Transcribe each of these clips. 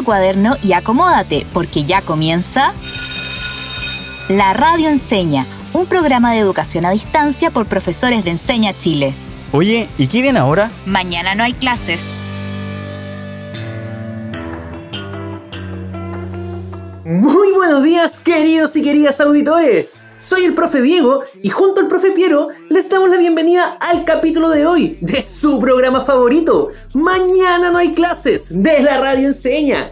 tu cuaderno y acomódate, porque ya comienza La Radio Enseña, un programa de educación a distancia por profesores de Enseña Chile. Oye, ¿y qué viene ahora? Mañana no hay clases. Muy buenos días, queridos y queridas auditores. Soy el profe Diego y junto al profe Piero les damos la bienvenida al capítulo de hoy de su programa favorito. Mañana no hay clases de la radio enseña.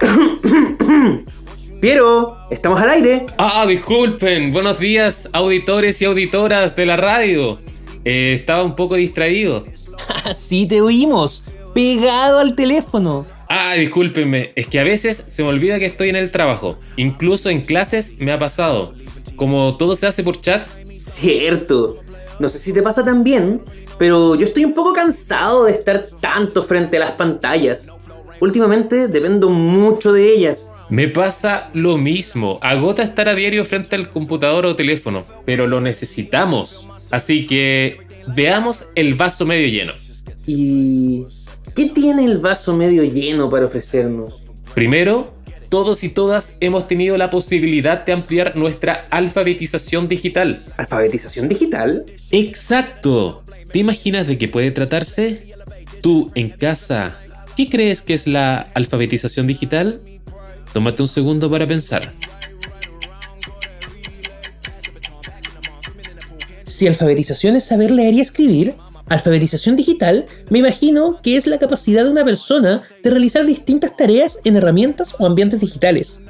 Piero, estamos al aire. Ah, disculpen. Buenos días, auditores y auditoras de la radio. Eh, estaba un poco distraído. Así te oímos, pegado al teléfono. Ah, discúlpenme, es que a veces se me olvida que estoy en el trabajo. Incluso en clases me ha pasado. Como todo se hace por chat. Cierto. No sé si te pasa también, pero yo estoy un poco cansado de estar tanto frente a las pantallas. Últimamente dependo mucho de ellas. Me pasa lo mismo. Agota estar a diario frente al computador o teléfono, pero lo necesitamos. Así que veamos el vaso medio lleno. ¿Y qué tiene el vaso medio lleno para ofrecernos? Primero, todos y todas hemos tenido la posibilidad de ampliar nuestra alfabetización digital. ¿Alfabetización digital? Exacto. ¿Te imaginas de qué puede tratarse? Tú en casa, ¿qué crees que es la alfabetización digital? Tómate un segundo para pensar. Si alfabetización es saber leer y escribir, alfabetización digital me imagino que es la capacidad de una persona de realizar distintas tareas en herramientas o ambientes digitales.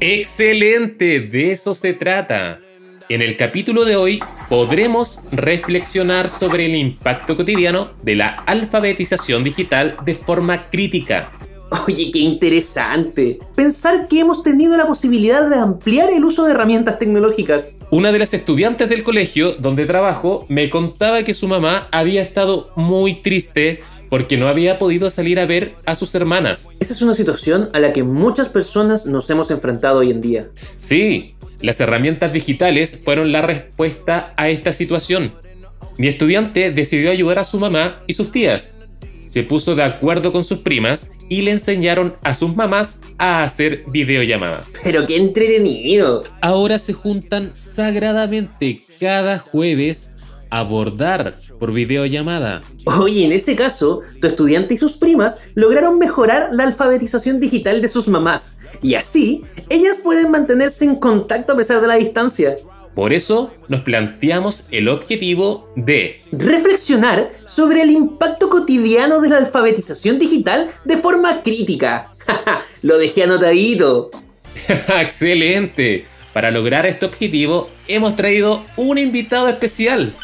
Excelente, de eso se trata. En el capítulo de hoy podremos reflexionar sobre el impacto cotidiano de la alfabetización digital de forma crítica. Oye, qué interesante. Pensar que hemos tenido la posibilidad de ampliar el uso de herramientas tecnológicas. Una de las estudiantes del colegio donde trabajo me contaba que su mamá había estado muy triste porque no había podido salir a ver a sus hermanas. Esa es una situación a la que muchas personas nos hemos enfrentado hoy en día. Sí, las herramientas digitales fueron la respuesta a esta situación. Mi estudiante decidió ayudar a su mamá y sus tías. Se puso de acuerdo con sus primas y le enseñaron a sus mamás a hacer videollamadas. Pero qué entretenido. Ahora se juntan sagradamente cada jueves a bordar por videollamada. Oye, en ese caso, tu estudiante y sus primas lograron mejorar la alfabetización digital de sus mamás. Y así, ellas pueden mantenerse en contacto a pesar de la distancia. Por eso nos planteamos el objetivo de Reflexionar sobre el impacto cotidiano de la alfabetización digital de forma crítica. Lo dejé anotadito. Excelente. Para lograr este objetivo hemos traído un invitado especial.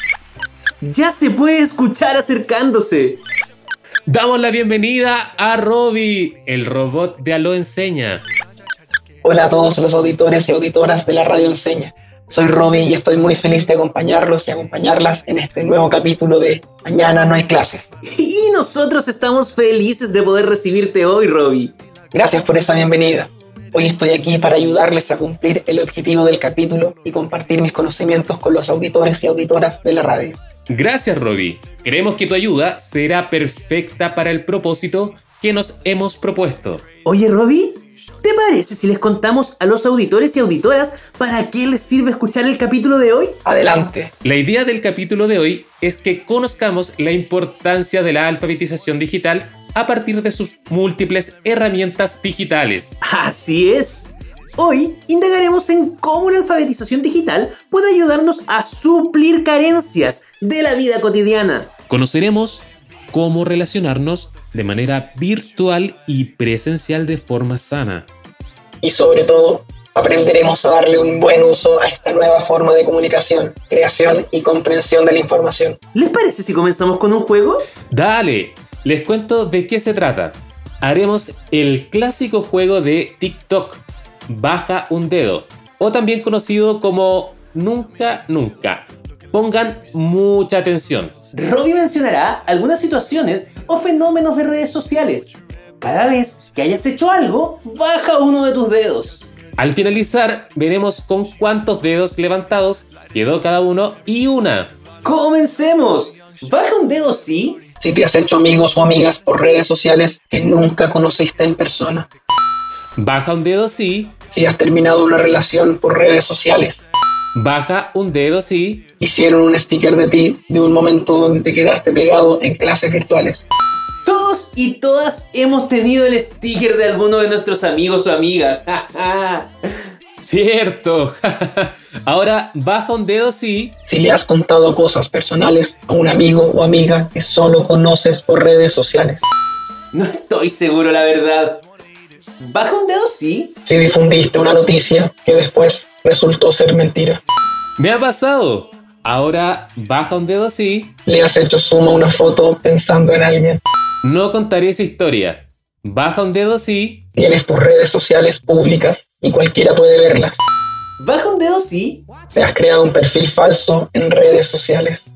Ya se puede escuchar acercándose. Damos la bienvenida a Robbie, el robot de Aló Enseña. Hola a todos los auditores y auditoras de la Radio Enseña. Soy Robbie y estoy muy feliz de acompañarlos y acompañarlas en este nuevo capítulo de Mañana no hay clases. Y nosotros estamos felices de poder recibirte hoy, Robbie. Gracias por esa bienvenida. Hoy estoy aquí para ayudarles a cumplir el objetivo del capítulo y compartir mis conocimientos con los auditores y auditoras de la radio. Gracias, Robbie. Creemos que tu ayuda será perfecta para el propósito que nos hemos propuesto. Oye, Robbie, ¿te parece si les contamos a los auditores y auditoras para qué les sirve escuchar el capítulo de hoy? Adelante. La idea del capítulo de hoy es que conozcamos la importancia de la alfabetización digital a partir de sus múltiples herramientas digitales. Así es. Hoy indagaremos en cómo la alfabetización digital puede ayudarnos a suplir carencias de la vida cotidiana. Conoceremos cómo relacionarnos de manera virtual y presencial de forma sana. Y sobre todo, aprenderemos a darle un buen uso a esta nueva forma de comunicación, creación y comprensión de la información. ¿Les parece si comenzamos con un juego? Dale, les cuento de qué se trata. Haremos el clásico juego de TikTok, baja un dedo, o también conocido como nunca nunca. Pongan mucha atención. Robbie mencionará algunas situaciones o fenómenos de redes sociales. Cada vez que hayas hecho algo, baja uno de tus dedos. Al finalizar, veremos con cuántos dedos levantados quedó cada uno y una. ¡Comencemos! Baja un dedo sí, si te has hecho amigos o amigas por redes sociales que nunca conociste en persona. Baja un dedo sí. Si has terminado una relación por redes sociales. Baja un dedo sí. Hicieron un sticker de ti de un momento donde te quedaste pegado en clases virtuales. Todos y todas hemos tenido el sticker de alguno de nuestros amigos o amigas. Cierto. Ahora baja un dedo sí. Si le has contado cosas personales a un amigo o amiga que solo conoces por redes sociales. No estoy seguro, la verdad. Baja un dedo sí. Si difundiste una noticia que después resultó ser mentira. Me ha pasado. Ahora baja un dedo sí. Le has hecho suma una foto pensando en alguien. No contaré esa historia. Baja un dedo sí. Tienes tus redes sociales públicas y cualquiera puede verlas. Baja un dedo sí. Te has creado un perfil falso en redes sociales.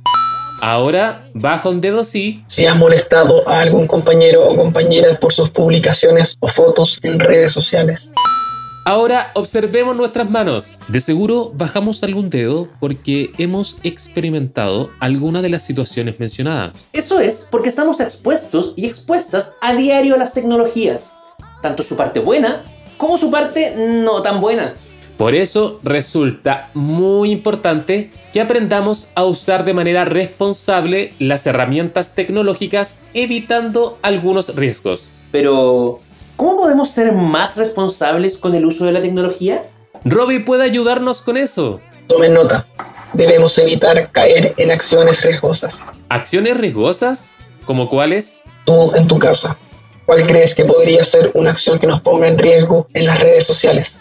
Ahora baja un dedo sí. Si has molestado a algún compañero o compañera por sus publicaciones o fotos en redes sociales. Ahora observemos nuestras manos. De seguro bajamos algún dedo porque hemos experimentado alguna de las situaciones mencionadas. Eso es porque estamos expuestos y expuestas a diario a las tecnologías, tanto su parte buena como su parte no tan buena. Por eso resulta muy importante que aprendamos a usar de manera responsable las herramientas tecnológicas evitando algunos riesgos. Pero, ¿cómo podemos ser más responsables con el uso de la tecnología? Robbie puede ayudarnos con eso. Tomen nota. Debemos evitar caer en acciones riesgosas. ¿Acciones riesgosas? ¿Como cuáles? Tú en tu casa. ¿Cuál crees que podría ser una acción que nos ponga en riesgo en las redes sociales?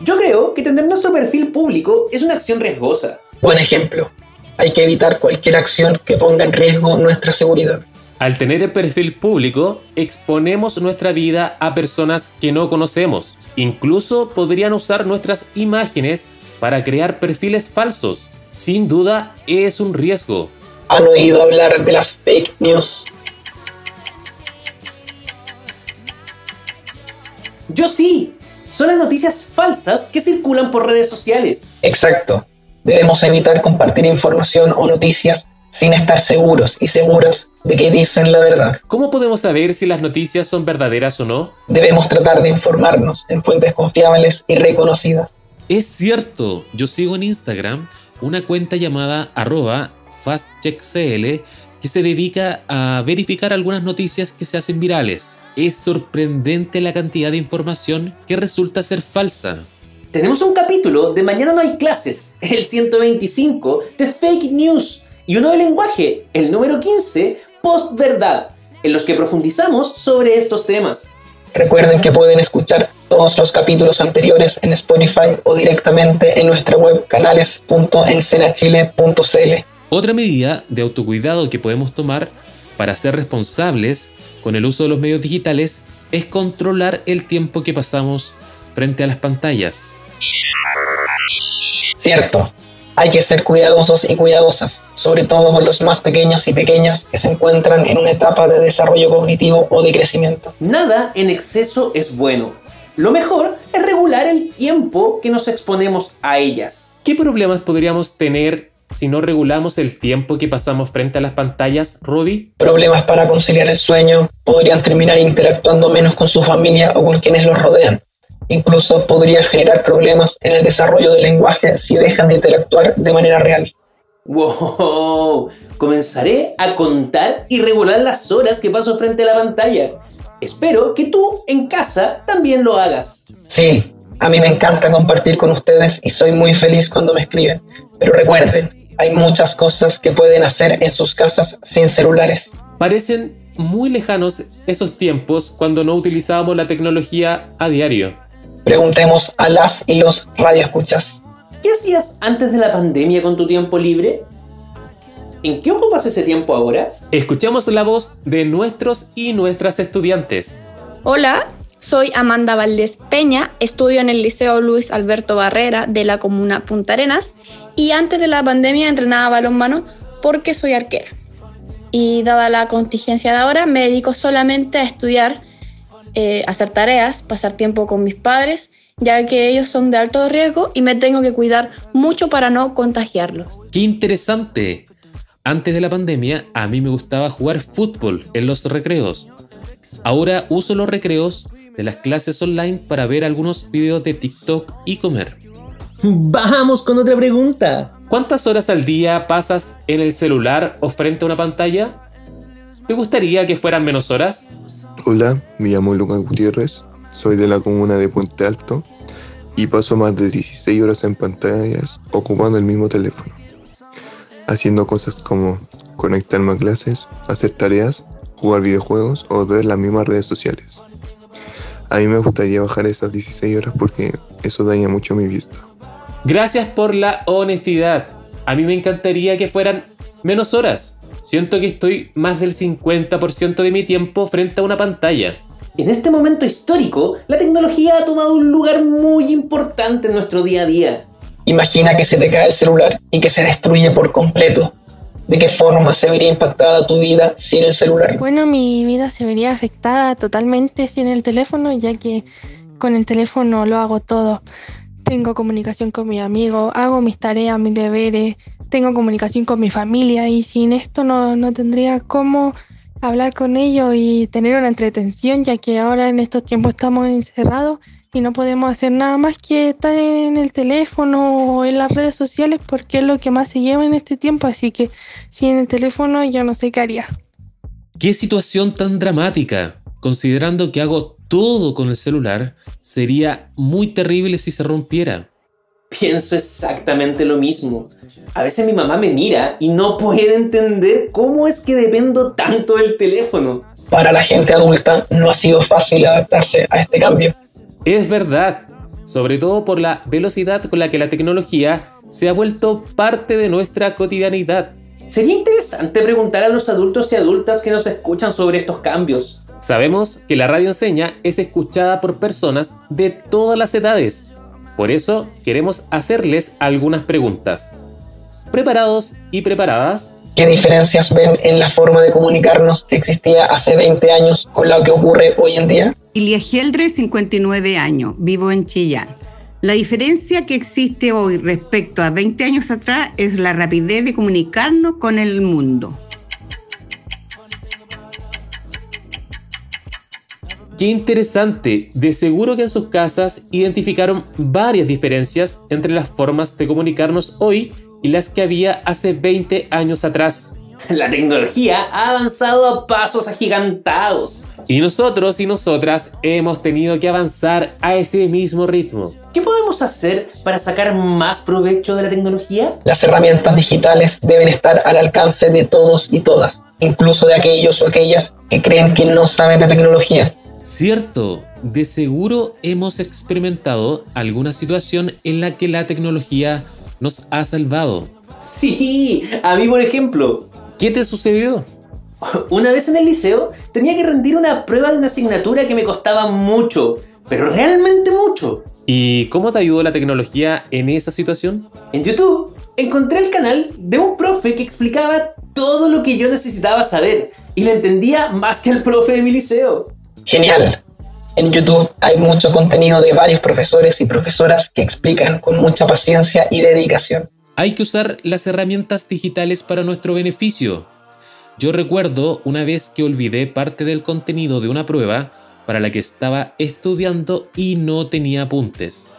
Yo creo que tener nuestro perfil público es una acción riesgosa. Buen ejemplo. Hay que evitar cualquier acción que ponga en riesgo nuestra seguridad. Al tener el perfil público, exponemos nuestra vida a personas que no conocemos. Incluso podrían usar nuestras imágenes para crear perfiles falsos. Sin duda, es un riesgo. ¿Han oído hablar de las fake news? Yo sí. Son las noticias falsas que circulan por redes sociales. Exacto. Debemos evitar compartir información o noticias sin estar seguros y seguras de que dicen la verdad. ¿Cómo podemos saber si las noticias son verdaderas o no? Debemos tratar de informarnos en fuentes confiables y reconocidas. Es cierto, yo sigo en Instagram una cuenta llamada arroba fastcheckcl que se dedica a verificar algunas noticias que se hacen virales. Es sorprendente la cantidad de información que resulta ser falsa. Tenemos un capítulo de Mañana no hay clases, el 125 de Fake News, y uno de lenguaje, el número 15, Post-Verdad, en los que profundizamos sobre estos temas. Recuerden que pueden escuchar todos los capítulos anteriores en Spotify o directamente en nuestra web canales.encenachile.cl. Otra medida de autocuidado que podemos tomar para ser responsables con el uso de los medios digitales es controlar el tiempo que pasamos frente a las pantallas. Cierto, hay que ser cuidadosos y cuidadosas, sobre todo con los más pequeños y pequeñas que se encuentran en una etapa de desarrollo cognitivo o de crecimiento. Nada en exceso es bueno. Lo mejor es regular el tiempo que nos exponemos a ellas. ¿Qué problemas podríamos tener si no regulamos el tiempo que pasamos frente a las pantallas, Rudy? Problemas para conciliar el sueño, podrían terminar interactuando menos con su familia o con quienes los rodean. Incluso podría generar problemas en el desarrollo del lenguaje si dejan de interactuar de manera real. ¡Wow! Comenzaré a contar y regular las horas que paso frente a la pantalla. Espero que tú en casa también lo hagas. Sí, a mí me encanta compartir con ustedes y soy muy feliz cuando me escriben. Pero recuerden, hay muchas cosas que pueden hacer en sus casas sin celulares. Parecen muy lejanos esos tiempos cuando no utilizábamos la tecnología a diario. Preguntemos a las y los radioescuchas. ¿Qué hacías antes de la pandemia con tu tiempo libre? ¿En qué ocupas ese tiempo ahora? Escuchamos la voz de nuestros y nuestras estudiantes. Hola, soy Amanda Valdés Peña, estudio en el Liceo Luis Alberto Barrera de la comuna Punta Arenas y antes de la pandemia entrenaba balonmano porque soy arquera. Y dada la contingencia de ahora, me dedico solamente a estudiar, eh, hacer tareas, pasar tiempo con mis padres ya que ellos son de alto riesgo y me tengo que cuidar mucho para no contagiarlos. ¡Qué interesante! Antes de la pandemia, a mí me gustaba jugar fútbol en los recreos. Ahora uso los recreos de las clases online para ver algunos videos de TikTok y comer. Vamos con otra pregunta. ¿Cuántas horas al día pasas en el celular o frente a una pantalla? ¿Te gustaría que fueran menos horas? Hola, me llamo Lucas Gutiérrez, soy de la comuna de Puente Alto y paso más de 16 horas en pantallas ocupando el mismo teléfono, haciendo cosas como conectarme a clases, hacer tareas, jugar videojuegos o ver las mismas redes sociales. A mí me gustaría bajar esas 16 horas porque eso daña mucho mi vista. Gracias por la honestidad. A mí me encantaría que fueran menos horas. Siento que estoy más del 50% de mi tiempo frente a una pantalla. En este momento histórico, la tecnología ha tomado un lugar muy importante en nuestro día a día. Imagina que se te cae el celular y que se destruye por completo. ¿De qué forma se vería impactada tu vida sin el celular? Bueno, mi vida se vería afectada totalmente sin el teléfono, ya que con el teléfono lo hago todo. Tengo comunicación con mi amigo, hago mis tareas, mis deberes, tengo comunicación con mi familia y sin esto no, no tendría cómo hablar con ellos y tener una entretención, ya que ahora en estos tiempos estamos encerrados y no podemos hacer nada más que estar en el teléfono o en las redes sociales porque es lo que más se lleva en este tiempo, así que sin el teléfono yo no sé qué haría. ¿Qué situación tan dramática? Considerando que hago todo con el celular, sería muy terrible si se rompiera. Pienso exactamente lo mismo. A veces mi mamá me mira y no puede entender cómo es que dependo tanto del teléfono. Para la gente adulta no ha sido fácil adaptarse a este cambio. Es verdad, sobre todo por la velocidad con la que la tecnología se ha vuelto parte de nuestra cotidianidad. Sería interesante preguntar a los adultos y adultas que nos escuchan sobre estos cambios. Sabemos que la radio enseña es escuchada por personas de todas las edades. Por eso queremos hacerles algunas preguntas. ¿Preparados y preparadas? ¿Qué diferencias ven en la forma de comunicarnos que existía hace 20 años con lo que ocurre hoy en día? Ilia Geldre, 59 años, vivo en Chillán. La diferencia que existe hoy respecto a 20 años atrás es la rapidez de comunicarnos con el mundo. Qué interesante. De seguro que en sus casas identificaron varias diferencias entre las formas de comunicarnos hoy y las que había hace 20 años atrás. La tecnología ha avanzado a pasos agigantados. Y nosotros y nosotras hemos tenido que avanzar a ese mismo ritmo. ¿Qué podemos hacer para sacar más provecho de la tecnología? Las herramientas digitales deben estar al alcance de todos y todas, incluso de aquellos o aquellas que creen que no saben de tecnología. Cierto, de seguro hemos experimentado alguna situación en la que la tecnología nos ha salvado. Sí, a mí por ejemplo. ¿Qué te sucedió? Una vez en el liceo tenía que rendir una prueba de una asignatura que me costaba mucho, pero realmente mucho. ¿Y cómo te ayudó la tecnología en esa situación? En YouTube encontré el canal de un profe que explicaba todo lo que yo necesitaba saber y le entendía más que el profe de mi liceo. Genial. En YouTube hay mucho contenido de varios profesores y profesoras que explican con mucha paciencia y dedicación. Hay que usar las herramientas digitales para nuestro beneficio. Yo recuerdo una vez que olvidé parte del contenido de una prueba para la que estaba estudiando y no tenía apuntes.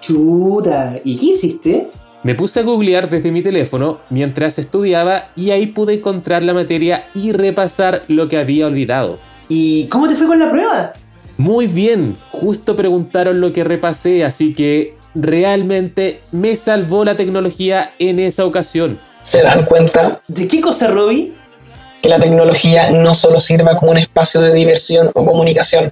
Chuda, ¿y qué hiciste? Me puse a googlear desde mi teléfono mientras estudiaba y ahí pude encontrar la materia y repasar lo que había olvidado. ¿Y cómo te fue con la prueba? Muy bien, justo preguntaron lo que repasé, así que realmente me salvó la tecnología en esa ocasión. ¿Se dan cuenta? ¿De qué cosa, Robbie? Que la tecnología no solo sirva como un espacio de diversión o comunicación.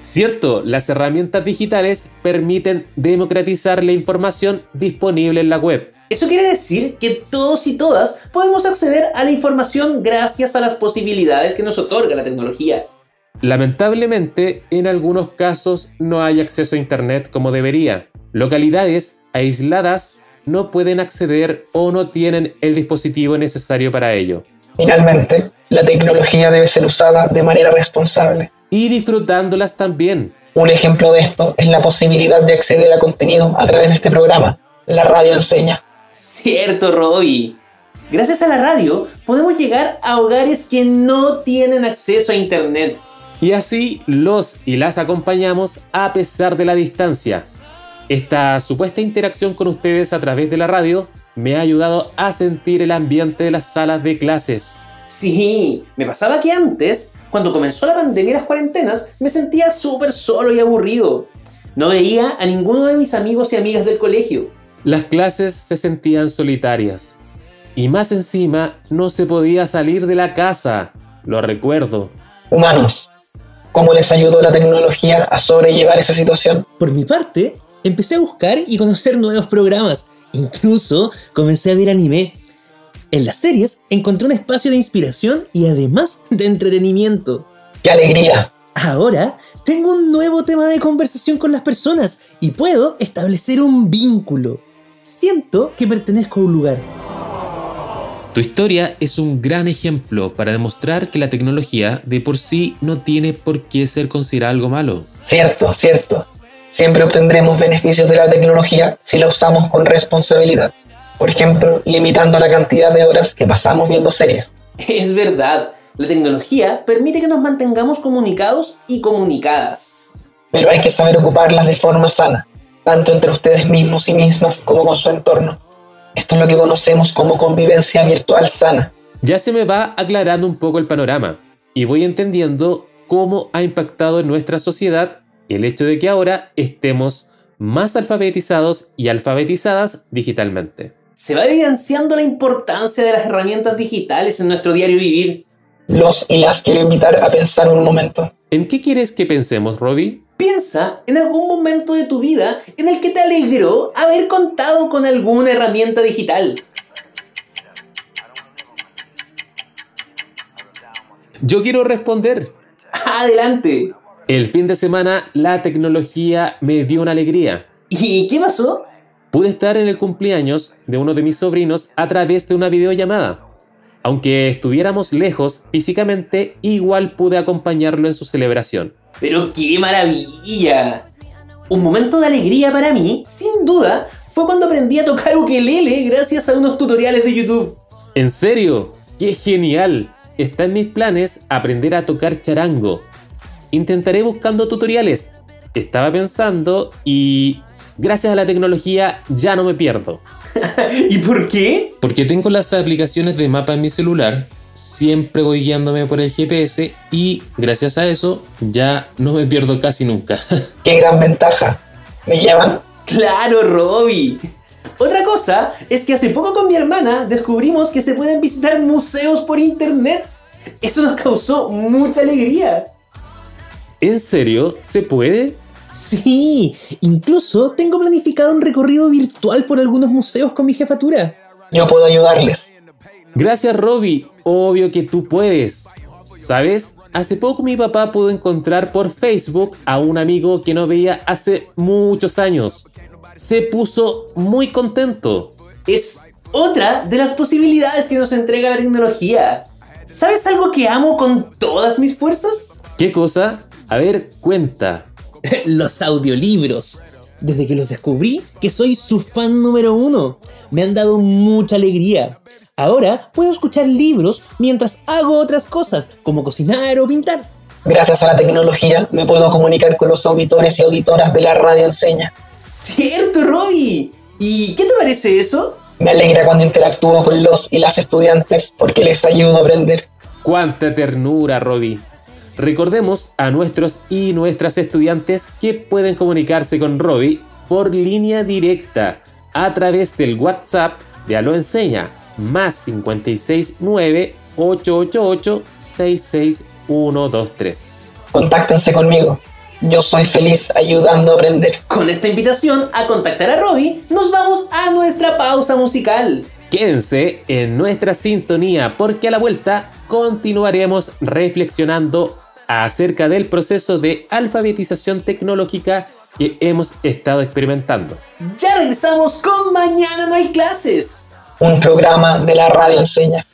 Cierto, las herramientas digitales permiten democratizar la información disponible en la web. Eso quiere decir que todos y todas podemos acceder a la información gracias a las posibilidades que nos otorga la tecnología. Lamentablemente, en algunos casos no hay acceso a Internet como debería. Localidades aisladas no pueden acceder o no tienen el dispositivo necesario para ello. Finalmente, la tecnología debe ser usada de manera responsable. Y disfrutándolas también. Un ejemplo de esto es la posibilidad de acceder a contenido a través de este programa, La Radio Enseña. Cierto, Robbie. Gracias a la radio podemos llegar a hogares que no tienen acceso a Internet. Y así los y las acompañamos a pesar de la distancia. Esta supuesta interacción con ustedes a través de la radio me ha ayudado a sentir el ambiente de las salas de clases. Sí, me pasaba que antes, cuando comenzó la pandemia y las cuarentenas, me sentía súper solo y aburrido. No veía a ninguno de mis amigos y amigas del colegio. Las clases se sentían solitarias. Y más encima, no se podía salir de la casa. Lo recuerdo. Humanos, ¿cómo les ayudó la tecnología a sobrellevar esa situación? Por mi parte, empecé a buscar y conocer nuevos programas. Incluso comencé a ver anime. En las series encontré un espacio de inspiración y además de entretenimiento. ¡Qué alegría! Ahora tengo un nuevo tema de conversación con las personas y puedo establecer un vínculo. Siento que pertenezco a un lugar. Tu historia es un gran ejemplo para demostrar que la tecnología de por sí no tiene por qué ser considerada algo malo. Cierto, cierto. Siempre obtendremos beneficios de la tecnología si la usamos con responsabilidad. Por ejemplo, limitando la cantidad de horas que pasamos viendo series. Es verdad, la tecnología permite que nos mantengamos comunicados y comunicadas. Pero hay que saber ocuparlas de forma sana, tanto entre ustedes mismos y mismas como con su entorno. Esto es lo que conocemos como convivencia virtual sana. Ya se me va aclarando un poco el panorama y voy entendiendo cómo ha impactado en nuestra sociedad el hecho de que ahora estemos más alfabetizados y alfabetizadas digitalmente. Se va evidenciando la importancia de las herramientas digitales en nuestro diario vivir. Los y las quiero invitar a pensar un momento. ¿En qué quieres que pensemos, Robbie? Piensa en algún momento de tu vida en el que te alegró haber contado con alguna herramienta digital. Yo quiero responder. Adelante. El fin de semana la tecnología me dio una alegría. ¿Y qué pasó? Pude estar en el cumpleaños de uno de mis sobrinos a través de una videollamada. Aunque estuviéramos lejos físicamente, igual pude acompañarlo en su celebración. Pero qué maravilla. Un momento de alegría para mí, sin duda, fue cuando aprendí a tocar ukelele gracias a unos tutoriales de YouTube. ¿En serio? ¡Qué genial! Está en mis planes aprender a tocar charango. Intentaré buscando tutoriales. Estaba pensando y gracias a la tecnología ya no me pierdo. ¿Y por qué? Porque tengo las aplicaciones de mapa en mi celular, siempre voy guiándome por el GPS y gracias a eso ya no me pierdo casi nunca. ¡Qué gran ventaja! ¿Me llevan? Claro, Robbie. Otra cosa es que hace poco con mi hermana descubrimos que se pueden visitar museos por internet. Eso nos causó mucha alegría. ¿En serio? ¿Se puede? Sí, incluso tengo planificado un recorrido virtual por algunos museos con mi jefatura. Yo puedo ayudarles. Gracias, Robbie. Obvio que tú puedes. ¿Sabes? Hace poco mi papá pudo encontrar por Facebook a un amigo que no veía hace muchos años. Se puso muy contento. Es otra de las posibilidades que nos entrega la tecnología. ¿Sabes algo que amo con todas mis fuerzas? ¿Qué cosa? A ver, cuenta. los audiolibros. Desde que los descubrí, que soy su fan número uno. Me han dado mucha alegría. Ahora puedo escuchar libros mientras hago otras cosas, como cocinar o pintar. Gracias a la tecnología me puedo comunicar con los auditores y auditoras de la radio enseña. Cierto, Robbie. ¿Y qué te parece eso? Me alegra cuando interactúo con los y las estudiantes porque les ayudo a aprender. ¡Cuánta ternura, Robbie! Recordemos a nuestros y nuestras estudiantes que pueden comunicarse con Robbie por línea directa a través del WhatsApp de Alo Enseña más 569 888 66123. Contáctense conmigo. Yo soy feliz ayudando a aprender. Con esta invitación a contactar a Robbie, nos vamos a nuestra pausa musical. Quédense en nuestra sintonía porque a la vuelta continuaremos reflexionando acerca del proceso de alfabetización tecnológica que hemos estado experimentando. Ya regresamos con Mañana no hay clases. Un programa de la radio enseña.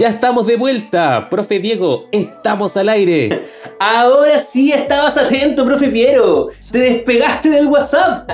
Ya estamos de vuelta, profe Diego, estamos al aire. Ahora sí estabas atento, profe Piero. Te despegaste del WhatsApp.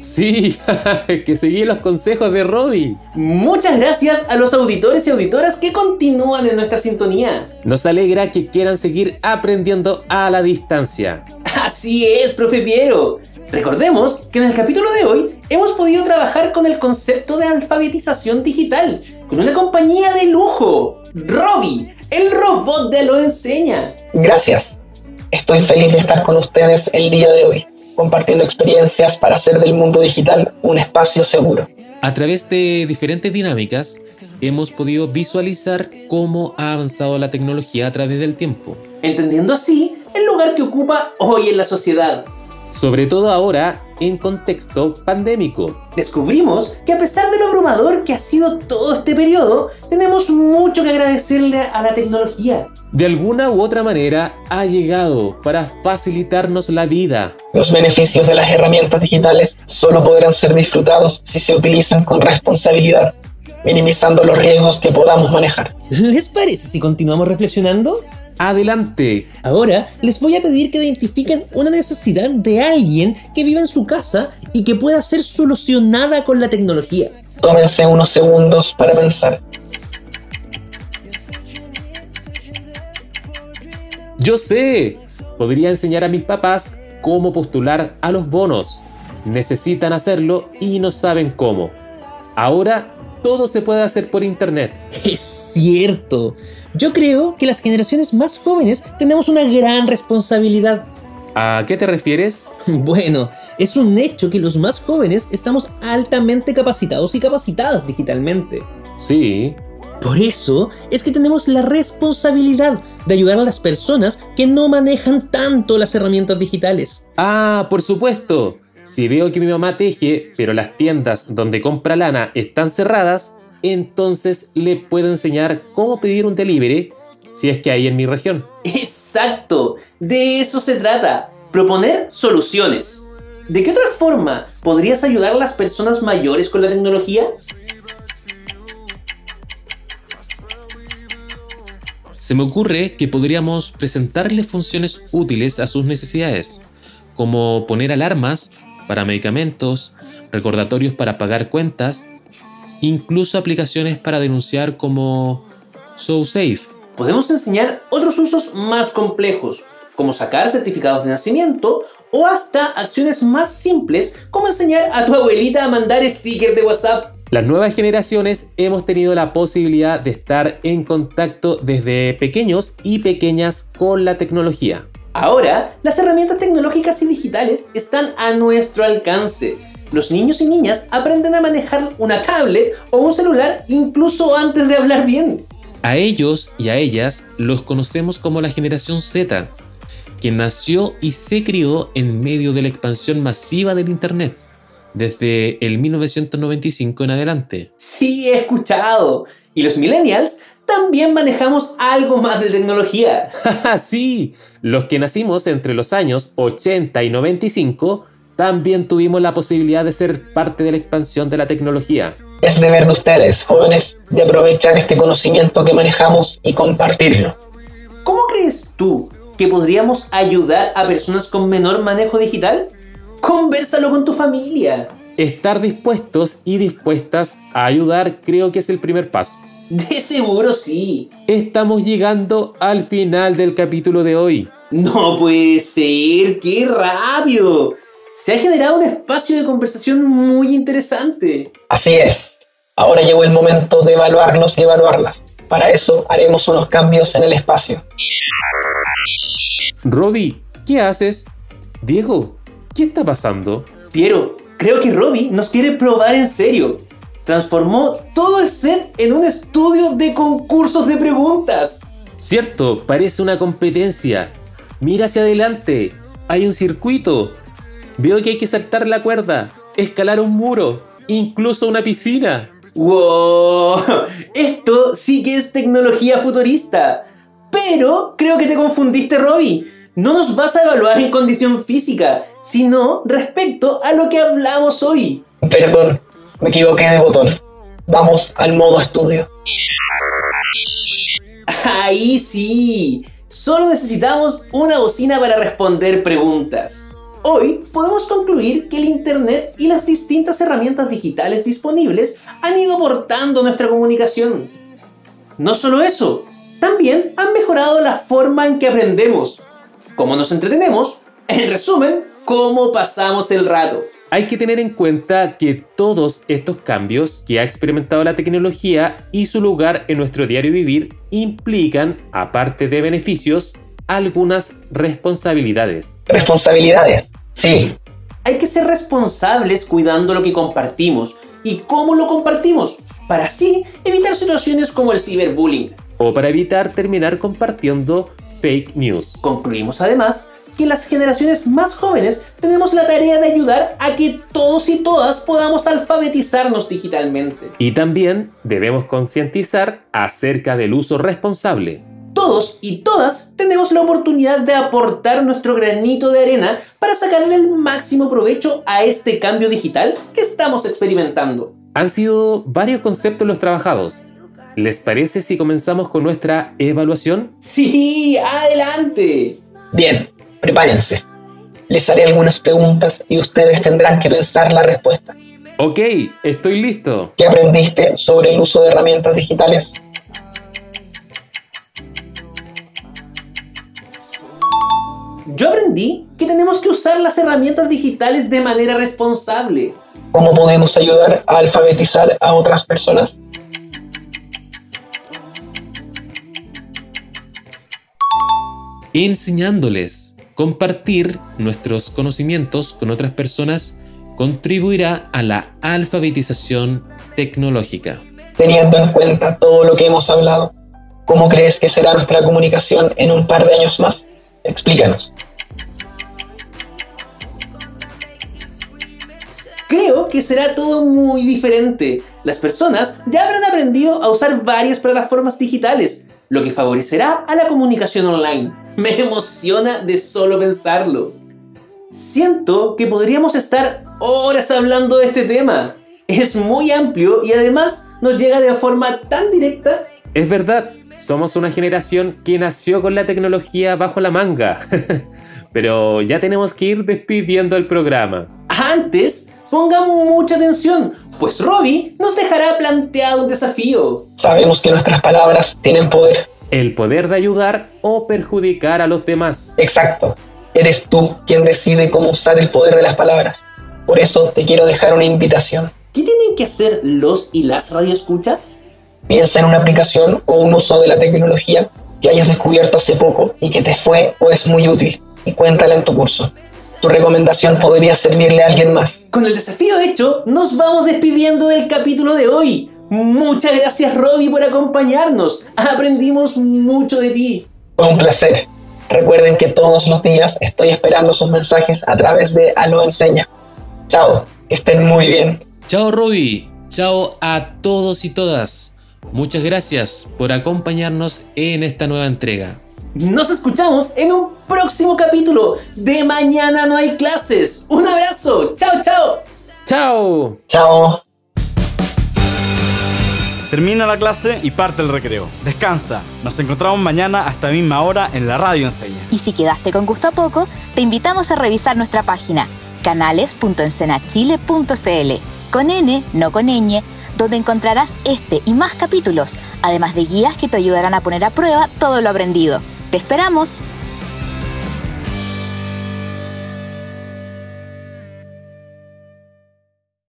Sí, que seguí los consejos de Robbie. Muchas gracias a los auditores y auditoras que continúan en nuestra sintonía. Nos alegra que quieran seguir aprendiendo a la distancia. Así es, profe Piero. Recordemos que en el capítulo de hoy hemos podido trabajar con el concepto de alfabetización digital con una compañía de lujo, Robbie, el robot de lo enseña. Gracias. Estoy feliz de estar con ustedes el día de hoy compartiendo experiencias para hacer del mundo digital un espacio seguro. A través de diferentes dinámicas hemos podido visualizar cómo ha avanzado la tecnología a través del tiempo. Entendiendo así el lugar que ocupa hoy en la sociedad. Sobre todo ahora en contexto pandémico. Descubrimos que a pesar de lo abrumador que ha sido todo este periodo, tenemos mucho que agradecerle a la tecnología. De alguna u otra manera ha llegado para facilitarnos la vida. Los beneficios de las herramientas digitales solo podrán ser disfrutados si se utilizan con responsabilidad, minimizando los riesgos que podamos manejar. ¿Les parece si continuamos reflexionando? Adelante. Ahora les voy a pedir que identifiquen una necesidad de alguien que viva en su casa y que pueda ser solucionada con la tecnología. Tómense unos segundos para pensar. Yo sé. Podría enseñar a mis papás cómo postular a los bonos. Necesitan hacerlo y no saben cómo. Ahora todo se puede hacer por internet. Es cierto. Yo creo que las generaciones más jóvenes tenemos una gran responsabilidad. ¿A qué te refieres? Bueno, es un hecho que los más jóvenes estamos altamente capacitados y capacitadas digitalmente. Sí. Por eso es que tenemos la responsabilidad de ayudar a las personas que no manejan tanto las herramientas digitales. Ah, por supuesto. Si veo que mi mamá teje, pero las tiendas donde compra lana están cerradas, entonces le puedo enseñar cómo pedir un delivery si es que hay en mi región. Exacto, de eso se trata, proponer soluciones. ¿De qué otra forma podrías ayudar a las personas mayores con la tecnología? Se me ocurre que podríamos presentarle funciones útiles a sus necesidades, como poner alarmas para medicamentos, recordatorios para pagar cuentas incluso aplicaciones para denunciar como SoSafe. Podemos enseñar otros usos más complejos, como sacar certificados de nacimiento o hasta acciones más simples como enseñar a tu abuelita a mandar stickers de WhatsApp. Las nuevas generaciones hemos tenido la posibilidad de estar en contacto desde pequeños y pequeñas con la tecnología. Ahora, las herramientas tecnológicas y digitales están a nuestro alcance los niños y niñas aprenden a manejar una tablet o un celular incluso antes de hablar bien. A ellos y a ellas los conocemos como la generación Z, que nació y se crió en medio de la expansión masiva del Internet, desde el 1995 en adelante. Sí, he escuchado. Y los millennials también manejamos algo más de tecnología. sí, los que nacimos entre los años 80 y 95 también tuvimos la posibilidad de ser parte de la expansión de la tecnología. Es deber de ustedes, jóvenes, de aprovechar este conocimiento que manejamos y compartirlo. ¿Cómo crees tú que podríamos ayudar a personas con menor manejo digital? Conversalo con tu familia. Estar dispuestos y dispuestas a ayudar creo que es el primer paso. De seguro sí. Estamos llegando al final del capítulo de hoy. No puede ser, qué rápido se ha generado un espacio de conversación muy interesante. Así es. Ahora llegó el momento de evaluarnos y evaluarlas. Para eso haremos unos cambios en el espacio. Robbie, ¿qué haces? Diego, ¿qué está pasando? Piero, creo que Robbie nos quiere probar en serio. Transformó todo el set en un estudio de concursos de preguntas. Cierto, parece una competencia. Mira hacia adelante. Hay un circuito. Veo que hay que saltar la cuerda, escalar un muro, incluso una piscina. ¡Wow! Esto sí que es tecnología futurista. Pero creo que te confundiste, Robbie. No nos vas a evaluar en condición física, sino respecto a lo que hablamos hoy. Perdón, me equivoqué de botón. Vamos al modo estudio. Ahí sí. Solo necesitamos una bocina para responder preguntas. Hoy podemos concluir que el Internet y las distintas herramientas digitales disponibles han ido aportando nuestra comunicación. No solo eso, también han mejorado la forma en que aprendemos, cómo nos entretenemos, en resumen, cómo pasamos el rato. Hay que tener en cuenta que todos estos cambios que ha experimentado la tecnología y su lugar en nuestro diario vivir implican, aparte de beneficios, algunas responsabilidades. Responsabilidades, sí. Hay que ser responsables cuidando lo que compartimos y cómo lo compartimos, para así evitar situaciones como el ciberbullying. O para evitar terminar compartiendo fake news. Concluimos además que las generaciones más jóvenes tenemos la tarea de ayudar a que todos y todas podamos alfabetizarnos digitalmente. Y también debemos concientizar acerca del uso responsable. Todos y todas tenemos la oportunidad de aportar nuestro granito de arena para sacarle el máximo provecho a este cambio digital que estamos experimentando. Han sido varios conceptos los trabajados. ¿Les parece si comenzamos con nuestra evaluación? Sí, adelante. Bien, prepárense. Les haré algunas preguntas y ustedes tendrán que pensar la respuesta. Ok, estoy listo. ¿Qué aprendiste sobre el uso de herramientas digitales? Yo aprendí que tenemos que usar las herramientas digitales de manera responsable. ¿Cómo podemos ayudar a alfabetizar a otras personas? Enseñándoles. Compartir nuestros conocimientos con otras personas contribuirá a la alfabetización tecnológica. Teniendo en cuenta todo lo que hemos hablado, ¿cómo crees que será nuestra comunicación en un par de años más? Explícanos. Creo que será todo muy diferente. Las personas ya habrán aprendido a usar varias plataformas digitales, lo que favorecerá a la comunicación online. Me emociona de solo pensarlo. Siento que podríamos estar horas hablando de este tema. Es muy amplio y además nos llega de forma tan directa. Es verdad, somos una generación que nació con la tecnología bajo la manga. Pero ya tenemos que ir despidiendo el programa. Antes, pongamos mucha atención, pues Robbie nos dejará planteado un desafío. Sabemos que nuestras palabras tienen poder. El poder de ayudar o perjudicar a los demás. Exacto. Eres tú quien decide cómo usar el poder de las palabras. Por eso te quiero dejar una invitación. ¿Qué tienen que hacer los y las radioescuchas? Piensa en una aplicación o un uso de la tecnología que hayas descubierto hace poco y que te fue o es muy útil y cuéntala en tu curso. Tu recomendación podría servirle a alguien más. Con el desafío hecho, nos vamos despidiendo del capítulo de hoy. Muchas gracias Robbie por acompañarnos. Aprendimos mucho de ti. Fue un placer. Recuerden que todos los días estoy esperando sus mensajes a través de Alo Enseña. Chao, que estén muy bien. Chao Robbie, chao a todos y todas. Muchas gracias por acompañarnos en esta nueva entrega. Nos escuchamos en un próximo capítulo de Mañana no hay clases. Un abrazo. Chao, chao. Chao. Chao. Termina la clase y parte el recreo. Descansa. Nos encontramos mañana hasta la misma hora en la radio enseña. Y si quedaste con gusto a poco, te invitamos a revisar nuestra página canales.encenachile.cl con N, no con ñ, donde encontrarás este y más capítulos, además de guías que te ayudarán a poner a prueba todo lo aprendido. ¡Te esperamos!